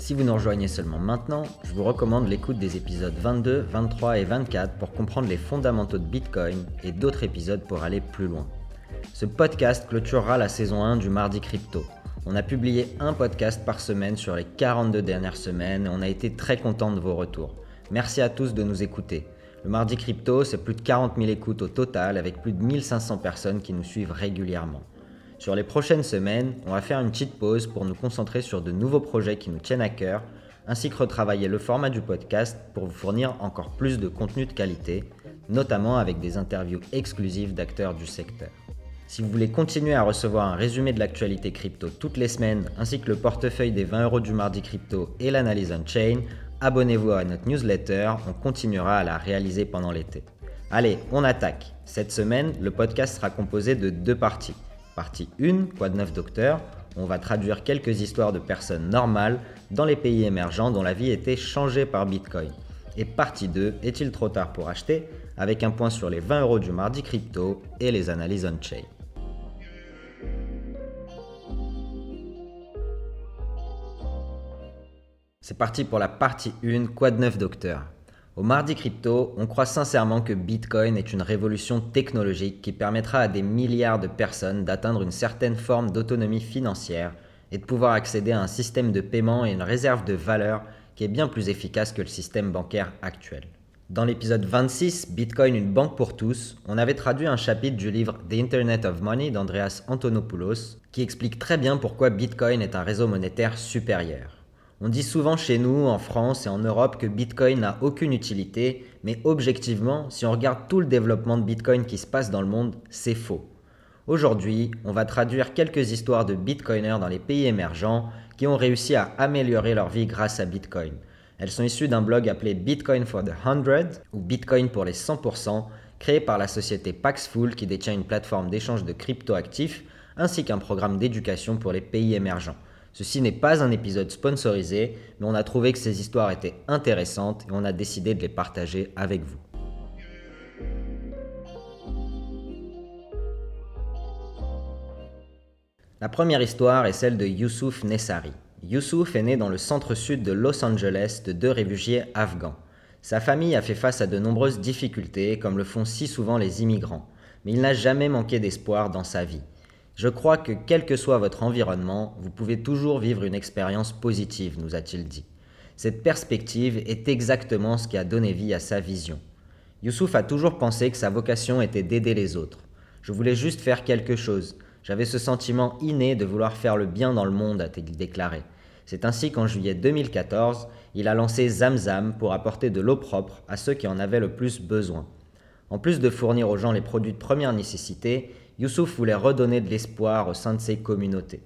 Si vous nous rejoignez seulement maintenant, je vous recommande l'écoute des épisodes 22, 23 et 24 pour comprendre les fondamentaux de Bitcoin et d'autres épisodes pour aller plus loin. Ce podcast clôturera la saison 1 du Mardi Crypto. On a publié un podcast par semaine sur les 42 dernières semaines et on a été très content de vos retours. Merci à tous de nous écouter. Le Mardi Crypto, c'est plus de 40 000 écoutes au total avec plus de 1500 personnes qui nous suivent régulièrement. Sur les prochaines semaines, on va faire une petite pause pour nous concentrer sur de nouveaux projets qui nous tiennent à cœur, ainsi que retravailler le format du podcast pour vous fournir encore plus de contenu de qualité, notamment avec des interviews exclusives d'acteurs du secteur. Si vous voulez continuer à recevoir un résumé de l'actualité crypto toutes les semaines, ainsi que le portefeuille des 20 euros du mardi crypto et l'analyse on-chain, abonnez-vous à notre newsletter, on continuera à la réaliser pendant l'été. Allez, on attaque. Cette semaine, le podcast sera composé de deux parties. Partie 1, quoi de neuf docteur? On va traduire quelques histoires de personnes normales dans les pays émergents dont la vie était changée par Bitcoin. Et partie 2, est-il trop tard pour acheter? Avec un point sur les 20 euros du mardi crypto et les analyses on-chain. C'est parti pour la partie 1, quoi de neuf docteur? Au Mardi Crypto, on croit sincèrement que Bitcoin est une révolution technologique qui permettra à des milliards de personnes d'atteindre une certaine forme d'autonomie financière et de pouvoir accéder à un système de paiement et une réserve de valeur qui est bien plus efficace que le système bancaire actuel. Dans l'épisode 26, Bitcoin, une banque pour tous, on avait traduit un chapitre du livre The Internet of Money d'Andreas Antonopoulos qui explique très bien pourquoi Bitcoin est un réseau monétaire supérieur. On dit souvent chez nous, en France et en Europe, que Bitcoin n'a aucune utilité, mais objectivement, si on regarde tout le développement de Bitcoin qui se passe dans le monde, c'est faux. Aujourd'hui, on va traduire quelques histoires de Bitcoiners dans les pays émergents qui ont réussi à améliorer leur vie grâce à Bitcoin. Elles sont issues d'un blog appelé Bitcoin for the 100 ou Bitcoin pour les 100%, créé par la société Paxful qui détient une plateforme d'échange de crypto-actifs ainsi qu'un programme d'éducation pour les pays émergents. Ceci n'est pas un épisode sponsorisé, mais on a trouvé que ces histoires étaient intéressantes et on a décidé de les partager avec vous. La première histoire est celle de Youssouf Nessari. Youssouf est né dans le centre-sud de Los Angeles de deux réfugiés afghans. Sa famille a fait face à de nombreuses difficultés, comme le font si souvent les immigrants, mais il n'a jamais manqué d'espoir dans sa vie. Je crois que quel que soit votre environnement, vous pouvez toujours vivre une expérience positive, nous a-t-il dit. Cette perspective est exactement ce qui a donné vie à sa vision. Youssouf a toujours pensé que sa vocation était d'aider les autres. Je voulais juste faire quelque chose. J'avais ce sentiment inné de vouloir faire le bien dans le monde, a-t-il déclaré. C'est ainsi qu'en juillet 2014, il a lancé Zamzam pour apporter de l'eau propre à ceux qui en avaient le plus besoin. En plus de fournir aux gens les produits de première nécessité, Youssouf voulait redonner de l'espoir au sein de ses communautés.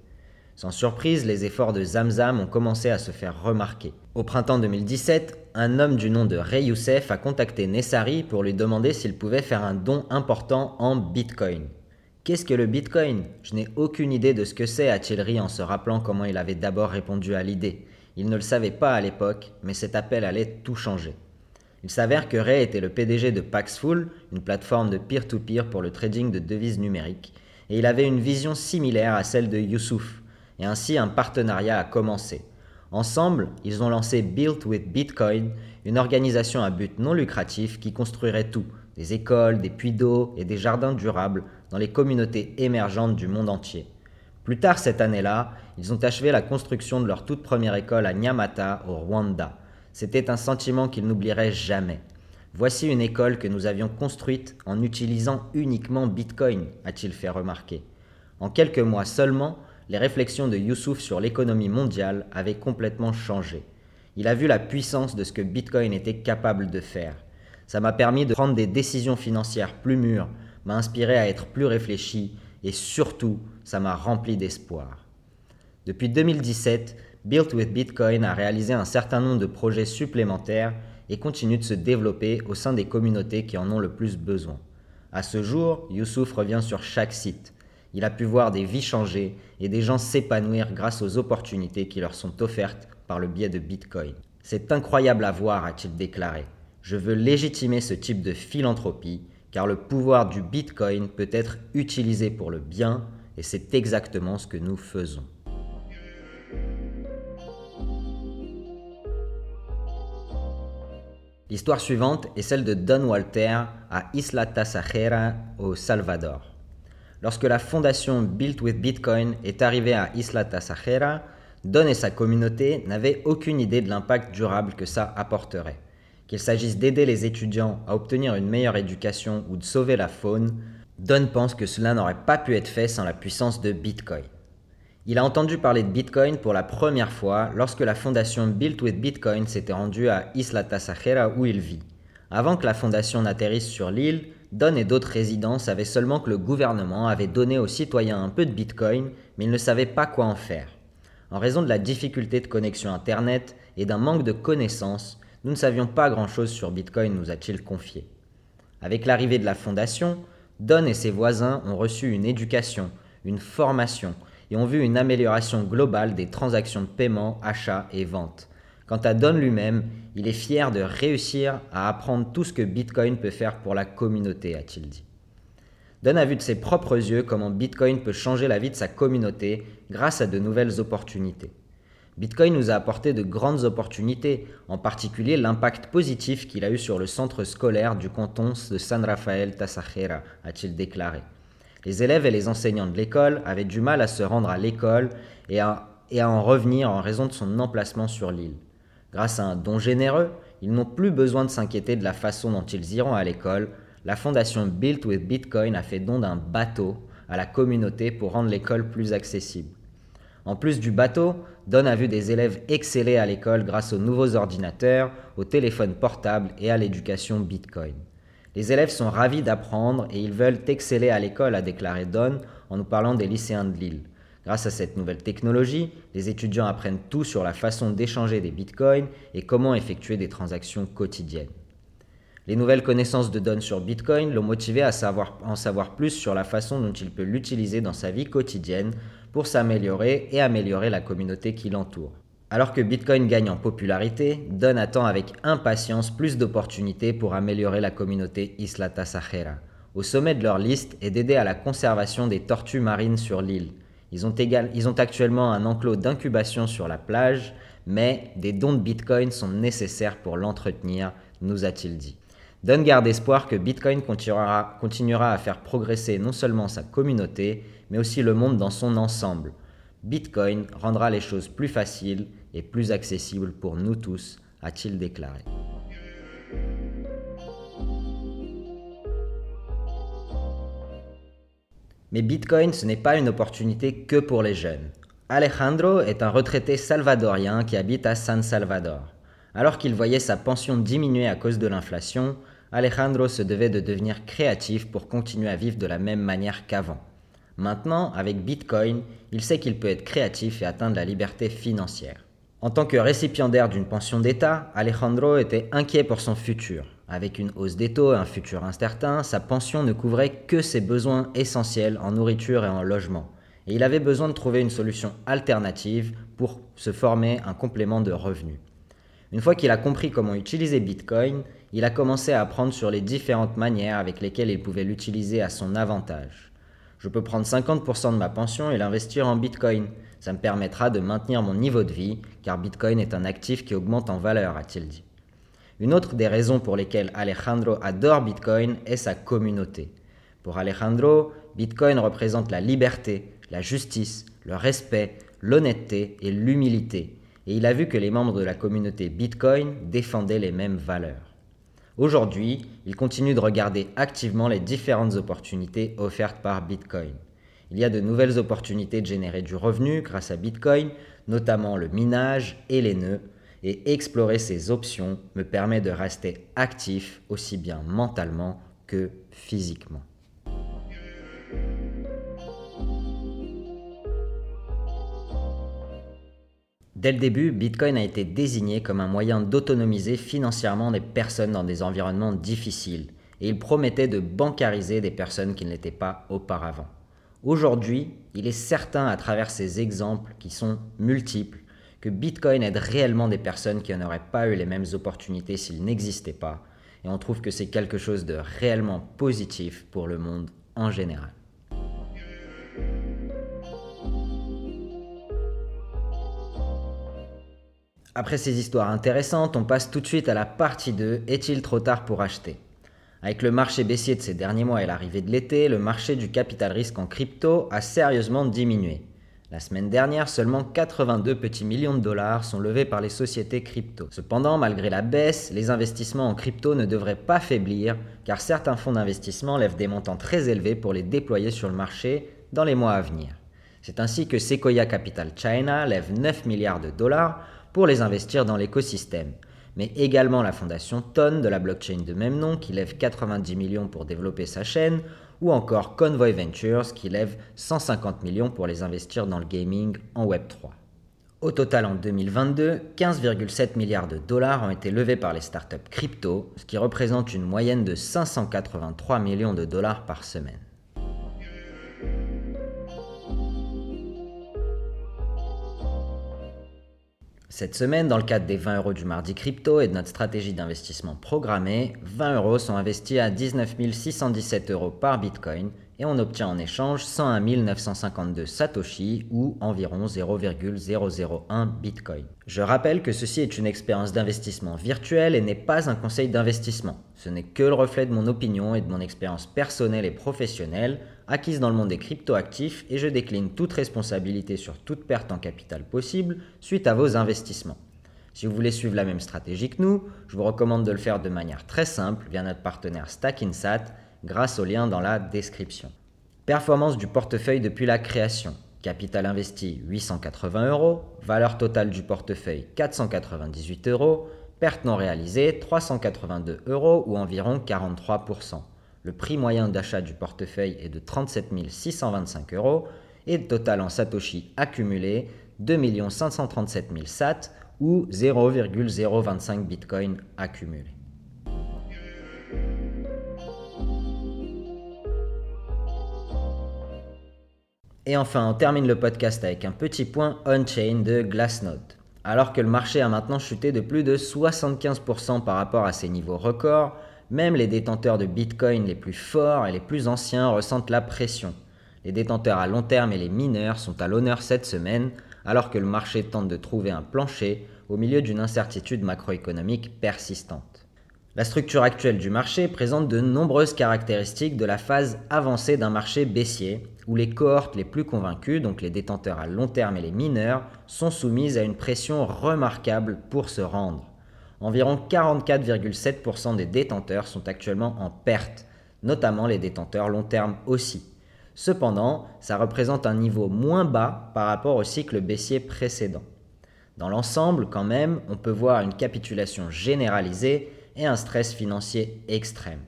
Sans surprise, les efforts de Zamzam ont commencé à se faire remarquer. Au printemps 2017, un homme du nom de Ray Youssef a contacté Nessari pour lui demander s'il pouvait faire un don important en Bitcoin. Qu'est-ce que le Bitcoin? Je n'ai aucune idée de ce que c'est, a-t-il ri en se rappelant comment il avait d'abord répondu à l'idée. Il ne le savait pas à l'époque, mais cet appel allait tout changer. Il s'avère que Ray était le PDG de Paxful, une plateforme de peer-to-peer pour le trading de devises numériques, et il avait une vision similaire à celle de Youssouf, et ainsi un partenariat a commencé. Ensemble, ils ont lancé Built with Bitcoin, une organisation à but non lucratif qui construirait tout, des écoles, des puits d'eau et des jardins durables dans les communautés émergentes du monde entier. Plus tard cette année-là, ils ont achevé la construction de leur toute première école à Nyamata, au Rwanda. C'était un sentiment qu'il n'oublierait jamais. Voici une école que nous avions construite en utilisant uniquement Bitcoin, a-t-il fait remarquer. En quelques mois seulement, les réflexions de Youssouf sur l'économie mondiale avaient complètement changé. Il a vu la puissance de ce que Bitcoin était capable de faire. Ça m'a permis de prendre des décisions financières plus mûres, m'a inspiré à être plus réfléchi et surtout, ça m'a rempli d'espoir. Depuis 2017, Built with Bitcoin a réalisé un certain nombre de projets supplémentaires et continue de se développer au sein des communautés qui en ont le plus besoin. À ce jour, Youssouf revient sur chaque site. Il a pu voir des vies changer et des gens s'épanouir grâce aux opportunités qui leur sont offertes par le biais de Bitcoin. C'est incroyable à voir, a-t-il déclaré. Je veux légitimer ce type de philanthropie car le pouvoir du Bitcoin peut être utilisé pour le bien et c'est exactement ce que nous faisons. L'histoire suivante est celle de Don Walter à Isla Tasajera au Salvador. Lorsque la fondation Built with Bitcoin est arrivée à Isla Tasajera, Don et sa communauté n'avaient aucune idée de l'impact durable que ça apporterait. Qu'il s'agisse d'aider les étudiants à obtenir une meilleure éducation ou de sauver la faune, Don pense que cela n'aurait pas pu être fait sans la puissance de Bitcoin. Il a entendu parler de Bitcoin pour la première fois lorsque la fondation Built with Bitcoin s'était rendue à Isla Tasajera où il vit. Avant que la fondation n'atterrisse sur l'île, Don et d'autres résidents savaient seulement que le gouvernement avait donné aux citoyens un peu de Bitcoin, mais ils ne savaient pas quoi en faire. En raison de la difficulté de connexion Internet et d'un manque de connaissances, nous ne savions pas grand-chose sur Bitcoin, nous a-t-il confié. Avec l'arrivée de la fondation, Don et ses voisins ont reçu une éducation, une formation et ont vu une amélioration globale des transactions de paiement, achat et vente. Quant à Don lui-même, il est fier de réussir à apprendre tout ce que Bitcoin peut faire pour la communauté, a-t-il dit. Don a vu de ses propres yeux comment Bitcoin peut changer la vie de sa communauté grâce à de nouvelles opportunités. Bitcoin nous a apporté de grandes opportunités, en particulier l'impact positif qu'il a eu sur le centre scolaire du canton de San Rafael Tasajera, a-t-il déclaré. Les élèves et les enseignants de l'école avaient du mal à se rendre à l'école et à, en revenir en raison de son emplacement sur l'île. Grâce à un don généreux, ils n'ont plus besoin de s'inquiéter de la façon dont ils iront à l'école. La fondation Built with Bitcoin a fait don d'un bateau à la communauté pour rendre l'école plus accessible. En plus du bateau, Don a vu des élèves exceller à l'école grâce aux nouveaux ordinateurs, aux téléphones portables et à l'éducation Bitcoin. Les élèves sont ravis d'apprendre et ils veulent exceller à l'école, a déclaré Don en nous parlant des lycéens de Lille. Grâce à cette nouvelle technologie, les étudiants apprennent tout sur la façon d'échanger des bitcoins et comment effectuer des transactions quotidiennes. Les nouvelles connaissances de Don sur Bitcoin l'ont motivé à en savoir plus sur la façon dont il peut l'utiliser dans sa vie quotidienne pour s'améliorer et améliorer la communauté qui l'entoure. Alors que Bitcoin gagne en popularité, Don attend avec impatience plus d'opportunités pour améliorer la communauté Isla Tasajera. Au sommet de leur liste est d'aider à la conservation des tortues marines sur l'île. Ils ont, ils ont actuellement un enclos d'incubation sur la plage, mais des dons de Bitcoin sont nécessaires pour l'entretenir, nous a-t-il dit. Don garde espoir que Bitcoin continuera à faire progresser non seulement sa communauté, mais aussi le monde dans son ensemble. Bitcoin rendra les choses plus faciles et plus accessibles pour nous tous, a-t-il déclaré. Mais Bitcoin, ce n'est pas une opportunité que pour les jeunes. Alejandro est un retraité salvadorien qui habite à San Salvador. Alors qu'il voyait sa pension diminuer à cause de l'inflation, Alejandro se devait de devenir créatif pour continuer à vivre de la même manière qu'avant. Maintenant, avec Bitcoin, il sait qu'il peut être créatif et atteindre la liberté financière. En tant que récipiendaire d'une pension d'État, Alejandro était inquiet pour son futur. Avec une hausse des taux et un futur incertain, sa pension ne couvrait que ses besoins essentiels en nourriture et en logement. Et il avait besoin de trouver une solution alternative pour se former un complément de revenus. Une fois qu'il a compris comment utiliser Bitcoin, il a commencé à apprendre sur les différentes manières avec lesquelles il pouvait l'utiliser à son avantage. Je peux prendre 50% de ma pension et l'investir en Bitcoin. Ça me permettra de maintenir mon niveau de vie, car Bitcoin est un actif qui augmente en valeur, a-t-il dit. Une autre des raisons pour lesquelles Alejandro adore Bitcoin est sa communauté. Pour Alejandro, Bitcoin représente la liberté, la justice, le respect, l'honnêteté et l'humilité, et il a vu que les membres de la communauté Bitcoin défendaient les mêmes valeurs. Aujourd'hui, il continue de regarder activement les différentes opportunités offertes par Bitcoin. Il y a de nouvelles opportunités de générer du revenu grâce à Bitcoin, notamment le minage et les nœuds, et explorer ces options me permet de rester actif aussi bien mentalement que physiquement. Dès le début, Bitcoin a été désigné comme un moyen d'autonomiser financièrement des personnes dans des environnements difficiles, et il promettait de bancariser des personnes qui ne l'étaient pas auparavant. Aujourd'hui, il est certain à travers ces exemples qui sont multiples que Bitcoin aide réellement des personnes qui n'auraient pas eu les mêmes opportunités s'il n'existait pas, et on trouve que c'est quelque chose de réellement positif pour le monde en général. Après ces histoires intéressantes, on passe tout de suite à la partie 2, est-il trop tard pour acheter? Avec le marché baissier de ces derniers mois et l'arrivée de l'été, le marché du capital risque en crypto a sérieusement diminué. La semaine dernière, seulement 82 petits millions de dollars sont levés par les sociétés crypto. Cependant, malgré la baisse, les investissements en crypto ne devraient pas faiblir, car certains fonds d'investissement lèvent des montants très élevés pour les déployer sur le marché dans les mois à venir. C'est ainsi que Sequoia Capital China lève 9 milliards de dollars pour les investir dans l'écosystème, mais également la fondation Ton de la blockchain de même nom qui lève 90 millions pour développer sa chaîne, ou encore Convoy Ventures qui lève 150 millions pour les investir dans le gaming en Web3. Au total en 2022, 15,7 milliards de dollars ont été levés par les startups crypto, ce qui représente une moyenne de 583 millions de dollars par semaine. Cette semaine, dans le cadre des 20 euros du mardi crypto et de notre stratégie d'investissement programmée, 20 euros sont investis à 19 617 euros par bitcoin et on obtient en échange 101 952 satoshi ou environ 0,001 bitcoin. Je rappelle que ceci est une expérience d'investissement virtuelle et n'est pas un conseil d'investissement. Ce n'est que le reflet de mon opinion et de mon expérience personnelle et professionnelle acquise dans le monde des cryptoactifs et je décline toute responsabilité sur toute perte en capital possible suite à vos investissements. Si vous voulez suivre la même stratégie que nous, je vous recommande de le faire de manière très simple via notre partenaire StackInsat grâce au lien dans la description. Performance du portefeuille depuis la création. Capital investi 880 euros, valeur totale du portefeuille 498 euros, perte non réalisée 382 euros ou environ 43%. Le prix moyen d'achat du portefeuille est de 37 625 euros et total en Satoshi accumulé 2 537 000 SAT ou 0,025 Bitcoin accumulé. Et enfin, on termine le podcast avec un petit point on-chain de Glassnode. Alors que le marché a maintenant chuté de plus de 75% par rapport à ses niveaux records, même les détenteurs de Bitcoin les plus forts et les plus anciens ressentent la pression. Les détenteurs à long terme et les mineurs sont à l'honneur cette semaine, alors que le marché tente de trouver un plancher au milieu d'une incertitude macroéconomique persistante. La structure actuelle du marché présente de nombreuses caractéristiques de la phase avancée d'un marché baissier, où les cohortes les plus convaincus, donc les détenteurs à long terme et les mineurs, sont soumises à une pression remarquable pour se rendre. Environ 44,7% des détenteurs sont actuellement en perte, notamment les détenteurs long terme aussi. Cependant, ça représente un niveau moins bas par rapport au cycle baissier précédent. Dans l'ensemble, quand même, on peut voir une capitulation généralisée et un stress financier extrême.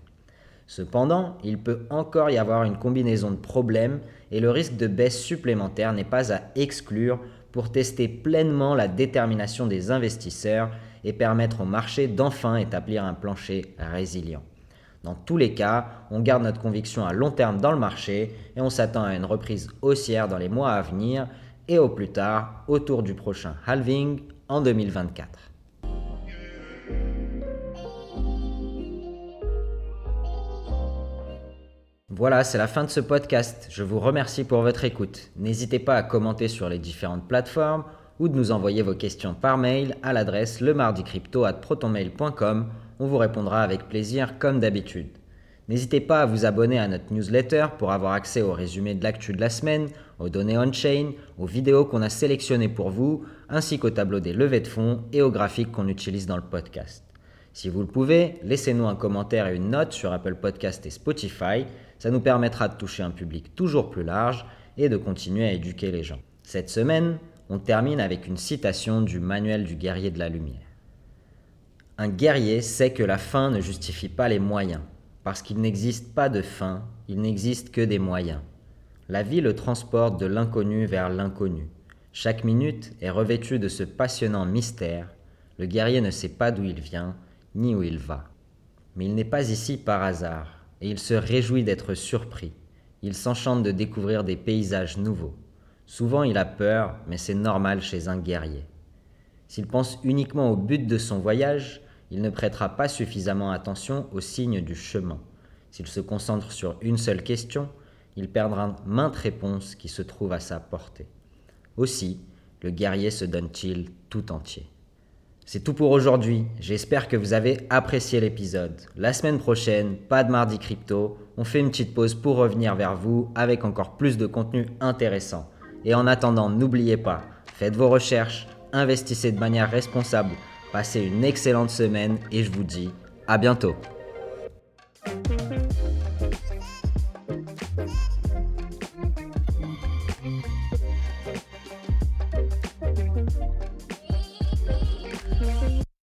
Cependant, il peut encore y avoir une combinaison de problèmes et le risque de baisse supplémentaire n'est pas à exclure pour tester pleinement la détermination des investisseurs et permettre au marché d'enfin établir un plancher résilient. Dans tous les cas, on garde notre conviction à long terme dans le marché et on s'attend à une reprise haussière dans les mois à venir et au plus tard autour du prochain halving en 2024. Voilà, c'est la fin de ce podcast. Je vous remercie pour votre écoute. N'hésitez pas à commenter sur les différentes plateformes ou de nous envoyer vos questions par mail à l'adresse lemardicrypto@protonmail.com. On vous répondra avec plaisir comme d'habitude. N'hésitez pas à vous abonner à notre newsletter pour avoir accès au résumé de l'actu de la semaine, aux données on-chain, aux vidéos qu'on a sélectionnées pour vous, ainsi qu'au tableau des levées de fonds et aux graphiques qu'on utilise dans le podcast. Si vous le pouvez, laissez-nous un commentaire et une note sur Apple Podcast et Spotify. Ça nous permettra de toucher un public toujours plus large et de continuer à éduquer les gens. Cette semaine, on termine avec une citation du manuel du guerrier de la lumière. Un guerrier sait que la fin ne justifie pas les moyens, parce qu'il n'existe pas de fin, il n'existe que des moyens. La vie le transporte de l'inconnu vers l'inconnu. Chaque minute est revêtue de ce passionnant mystère. Le guerrier ne sait pas d'où il vient, ni où il va. Mais il n'est pas ici par hasard, et il se réjouit d'être surpris. Il s'enchante de découvrir des paysages nouveaux. Souvent il a peur, mais c'est normal chez un guerrier. S'il pense uniquement au but de son voyage, il ne prêtera pas suffisamment attention aux signes du chemin. S'il se concentre sur une seule question, il perdra maintes réponses qui se trouvent à sa portée. Aussi, le guerrier se donne-t-il tout entier. C'est tout pour aujourd'hui, j'espère que vous avez apprécié l'épisode. La semaine prochaine, pas de mardi crypto, on fait une petite pause pour revenir vers vous avec encore plus de contenu intéressant. Et en attendant, n'oubliez pas, faites vos recherches, investissez de manière responsable, passez une excellente semaine et je vous dis à bientôt.